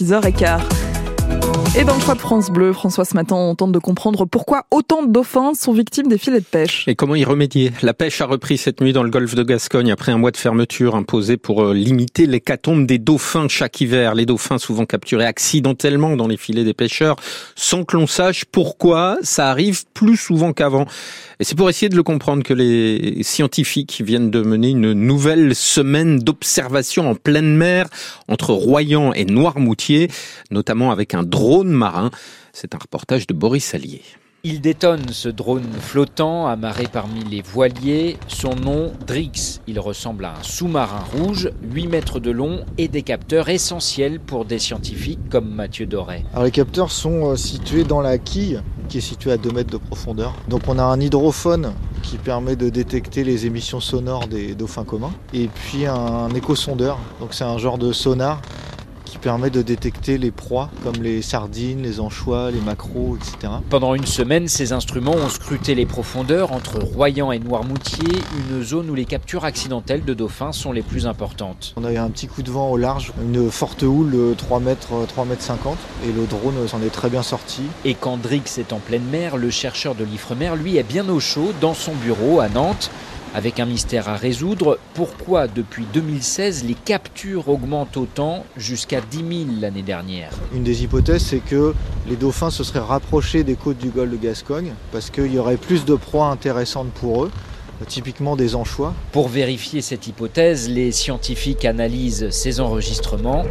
6h15. Et dans le choix de France Bleu, François, ce matin, on tente de comprendre pourquoi autant de dauphins sont victimes des filets de pêche. Et comment y remédier? La pêche a repris cette nuit dans le golfe de Gascogne après un mois de fermeture imposé pour euh, limiter l'hécatombe des dauphins chaque hiver. Les dauphins souvent capturés accidentellement dans les filets des pêcheurs sans que l'on sache pourquoi ça arrive plus souvent qu'avant. Et c'est pour essayer de le comprendre que les scientifiques viennent de mener une nouvelle semaine d'observation en pleine mer entre Royan et Noirmoutier, notamment avec un drone marin. C'est un reportage de Boris Allier. Il détonne ce drone flottant amarré parmi les voiliers. Son nom, Drix. Il ressemble à un sous-marin rouge, 8 mètres de long et des capteurs essentiels pour des scientifiques comme Mathieu Doré. Alors les capteurs sont euh, situés dans la quille qui est située à 2 mètres de profondeur. Donc on a un hydrophone qui permet de détecter les émissions sonores des dauphins communs et puis un échosondeur. Donc c'est un genre de sonar permet de détecter les proies comme les sardines, les anchois, les maquereaux, etc. Pendant une semaine, ces instruments ont scruté les profondeurs entre Royan et Noirmoutier, une zone où les captures accidentelles de dauphins sont les plus importantes. On a eu un petit coup de vent au large, une forte houle de 3 mètres, 3 mètres 50 et le drone s'en est très bien sorti. Et quand Drix est en pleine mer, le chercheur de l'Ifremer, lui, est bien au chaud dans son bureau à Nantes avec un mystère à résoudre. Pourquoi depuis 2016 les captures augmentent autant jusqu'à 10 000 l'année dernière? Une des hypothèses c'est que les dauphins se seraient rapprochés des côtes du golfe de Gascogne parce qu'il y aurait plus de proies intéressantes pour eux typiquement des anchois. Pour vérifier cette hypothèse, les scientifiques analysent ces enregistrements.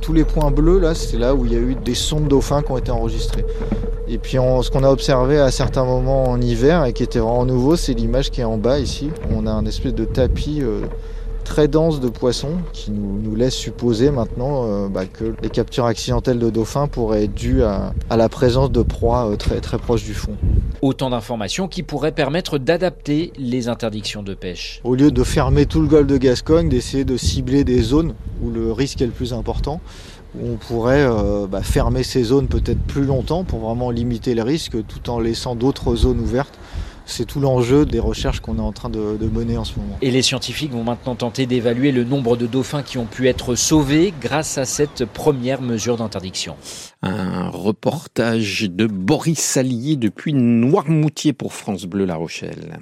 Tous les points bleus, là, c'est là où il y a eu des sons de dauphins qui ont été enregistrés. Et puis ce qu'on a observé à certains moments en hiver et qui était vraiment nouveau, c'est l'image qui est en bas ici. On a un espèce de tapis euh, très dense de poissons qui nous, laisse supposer maintenant euh, bah, que les captures accidentelles de dauphins pourraient être dues à, la présence de proies euh, très, très proches du fond. Autant d'informations qui pourraient permettre d'adapter les interdictions de pêche. Au lieu de fermer tout le golfe de Gascogne, d'essayer de cibler des zones où le risque est le plus important, on pourrait euh, bah, fermer ces zones peut-être plus longtemps pour vraiment limiter les risques tout en laissant d'autres zones ouvertes. C'est tout l'enjeu des recherches qu'on est en train de, mener en ce moment. Et les scientifiques vont maintenant tenter d'évaluer le nombre de dauphins qui ont pu être sauvés grâce à cette première mesure d'interdiction. Un reportage de Boris Salier depuis Noirmoutier pour France Bleu La Rochelle.